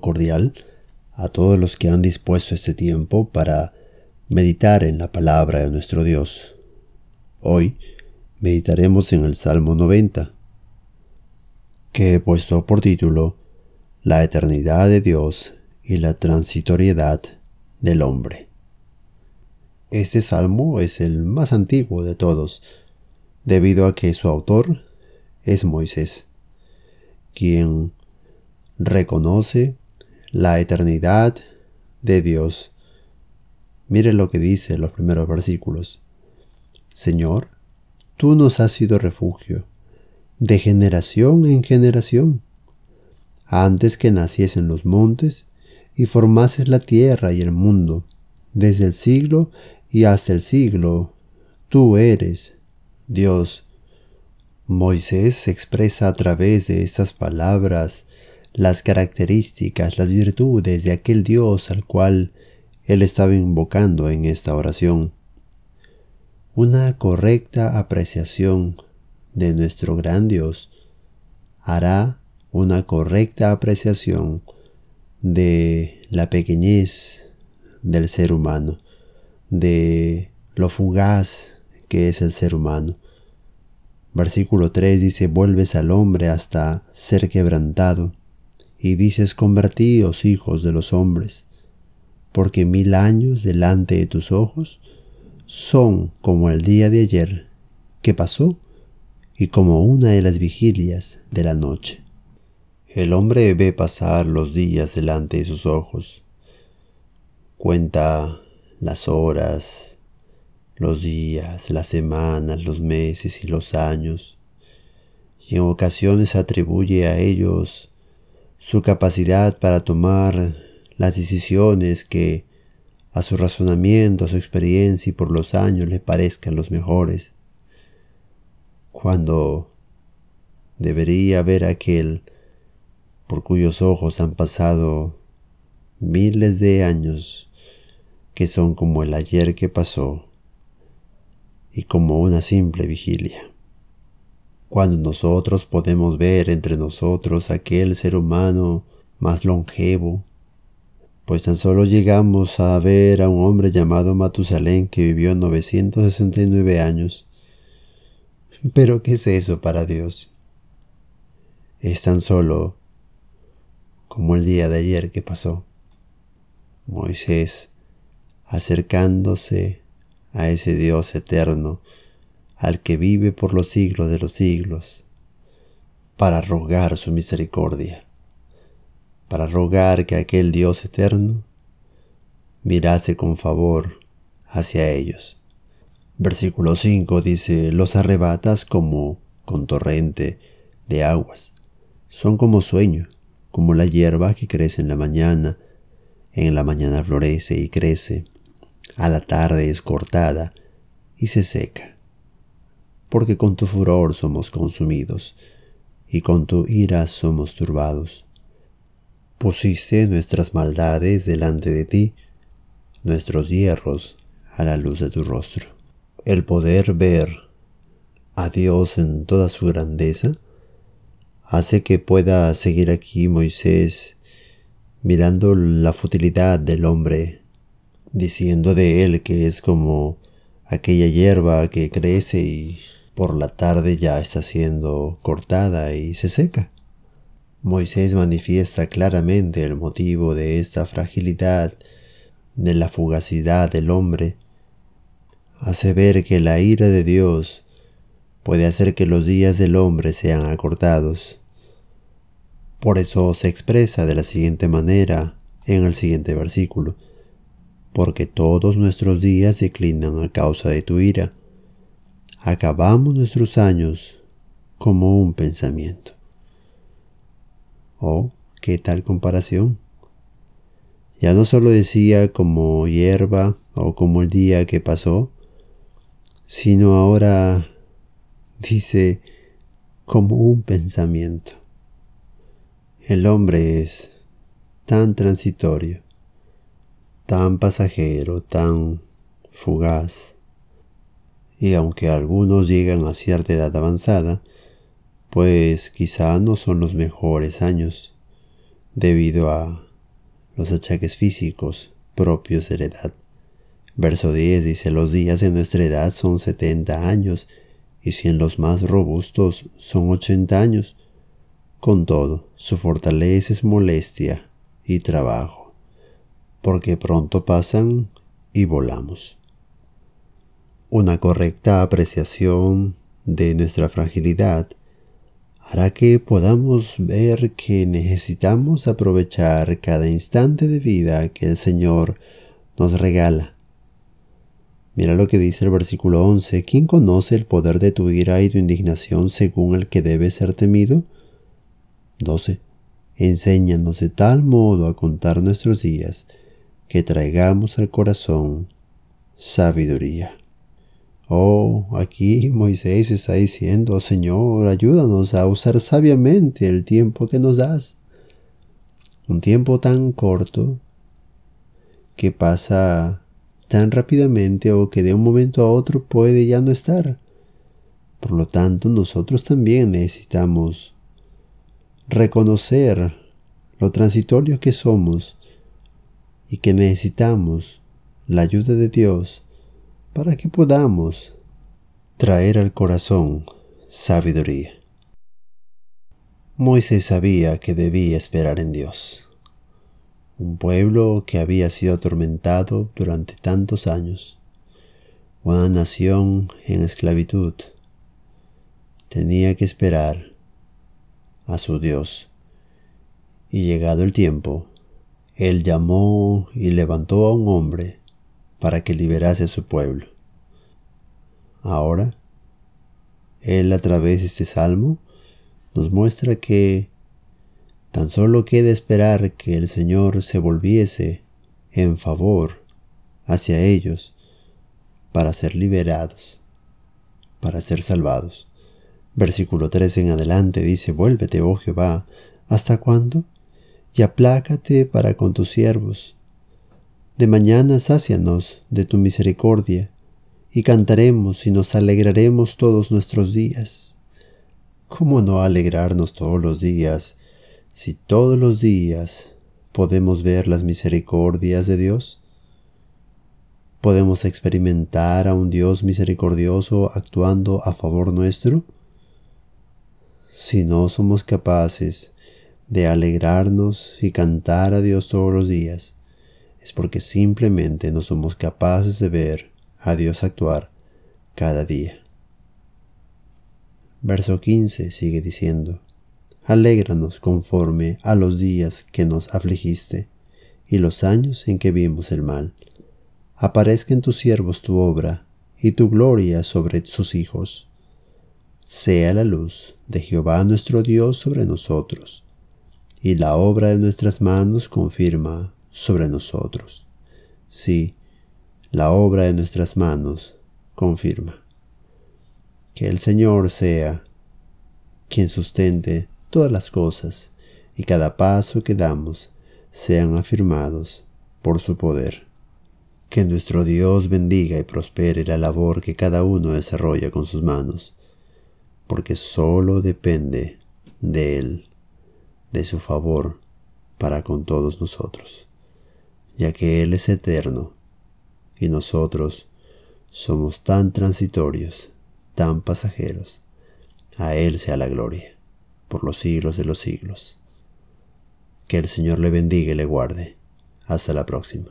cordial a todos los que han dispuesto este tiempo para meditar en la palabra de nuestro Dios. Hoy meditaremos en el Salmo 90, que he puesto por título La eternidad de Dios y la transitoriedad del hombre. Este salmo es el más antiguo de todos, debido a que su autor es Moisés, quien reconoce la eternidad de Dios. Mire lo que dice los primeros versículos. Señor, tú nos has sido refugio, de generación en generación. Antes que naciesen los montes y formases la tierra y el mundo, desde el siglo y hasta el siglo, tú eres Dios. Moisés expresa a través de estas palabras las características, las virtudes de aquel Dios al cual él estaba invocando en esta oración. Una correcta apreciación de nuestro gran Dios hará una correcta apreciación de la pequeñez del ser humano, de lo fugaz que es el ser humano. Versículo 3 dice, vuelves al hombre hasta ser quebrantado, y dices, convertíos hijos de los hombres, porque mil años delante de tus ojos son como el día de ayer que pasó y como una de las vigilias de la noche. El hombre ve pasar los días delante de sus ojos, cuenta las horas, los días, las semanas, los meses y los años, y en ocasiones atribuye a ellos su capacidad para tomar las decisiones que a su razonamiento, a su experiencia y por los años le parezcan los mejores, cuando debería ver aquel por cuyos ojos han pasado miles de años que son como el ayer que pasó y como una simple vigilia. Cuando nosotros podemos ver entre nosotros aquel ser humano más longevo, pues tan solo llegamos a ver a un hombre llamado Matusalén que vivió 969 años. Pero ¿qué es eso para Dios? Es tan solo como el día de ayer que pasó. Moisés acercándose a ese Dios eterno, al que vive por los siglos de los siglos, para rogar su misericordia, para rogar que aquel Dios eterno mirase con favor hacia ellos. Versículo 5 dice, los arrebatas como con torrente de aguas, son como sueño, como la hierba que crece en la mañana, en la mañana florece y crece, a la tarde es cortada y se seca, porque con tu furor somos consumidos, y con tu ira somos turbados. Pusiste nuestras maldades delante de ti, nuestros hierros a la luz de tu rostro. El poder ver a Dios en toda su grandeza hace que pueda seguir aquí Moisés mirando la futilidad del hombre diciendo de él que es como aquella hierba que crece y por la tarde ya está siendo cortada y se seca. Moisés manifiesta claramente el motivo de esta fragilidad, de la fugacidad del hombre. Hace ver que la ira de Dios puede hacer que los días del hombre sean acortados. Por eso se expresa de la siguiente manera en el siguiente versículo porque todos nuestros días declinan a causa de tu ira. Acabamos nuestros años como un pensamiento. Oh, qué tal comparación. Ya no solo decía como hierba o como el día que pasó, sino ahora dice como un pensamiento. El hombre es tan transitorio tan pasajero, tan fugaz. Y aunque algunos llegan a cierta edad avanzada, pues quizá no son los mejores años, debido a los achaques físicos propios de la edad. Verso 10 dice, los días de nuestra edad son 70 años, y si en los más robustos son 80 años. Con todo, su fortaleza es molestia y trabajo, porque pronto pasan y volamos. Una correcta apreciación de nuestra fragilidad hará que podamos ver que necesitamos aprovechar cada instante de vida que el Señor nos regala Mira lo que dice el versículo 11. ¿Quién conoce el poder de tu ira y tu indignación según el que debe ser temido? 12. Enséñanos de tal modo a contar nuestros días que traigamos al corazón sabiduría. Oh, aquí Moisés está diciendo, Señor, ayúdanos a usar sabiamente el tiempo que nos das. Un tiempo tan corto que pasa tan rápidamente o que de un momento a otro puede ya no estar. Por lo tanto, nosotros también necesitamos reconocer lo transitorio que somos y que necesitamos la ayuda de Dios para que podamos traer al corazón sabiduría. Moisés sabía que debía esperar en Dios un pueblo que había sido atormentado durante tantos años, una nación en esclavitud, tenía que esperar a su Dios. Y llegado el tiempo, él llamó y levantó a un hombre para que liberase a su pueblo. Ahora, él a través de este salmo nos muestra que Tan solo queda esperar que el Señor se volviese en favor hacia ellos para ser liberados, para ser salvados. Versículo 3 en adelante dice, Vuélvete, oh Jehová, ¿hasta cuándo? Y aplácate para con tus siervos. De mañana sácianos de tu misericordia, y cantaremos y nos alegraremos todos nuestros días. ¿Cómo no alegrarnos todos los días si todos los días podemos ver las misericordias de Dios, podemos experimentar a un Dios misericordioso actuando a favor nuestro, si no somos capaces de alegrarnos y cantar a Dios todos los días, es porque simplemente no somos capaces de ver a Dios actuar cada día. Verso 15 sigue diciendo, alégranos conforme a los días que nos afligiste y los años en que vimos el mal. Aparezca en tus siervos tu obra y tu gloria sobre sus hijos. Sea la luz de Jehová nuestro Dios sobre nosotros, y la obra de nuestras manos confirma sobre nosotros. Sí, la obra de nuestras manos confirma. Que el Señor sea quien sustente todas las cosas y cada paso que damos sean afirmados por su poder. Que nuestro Dios bendiga y prospere la labor que cada uno desarrolla con sus manos, porque sólo depende de Él, de su favor para con todos nosotros, ya que Él es eterno y nosotros somos tan transitorios, tan pasajeros. A Él sea la gloria por los siglos de los siglos. Que el Señor le bendiga y le guarde. Hasta la próxima.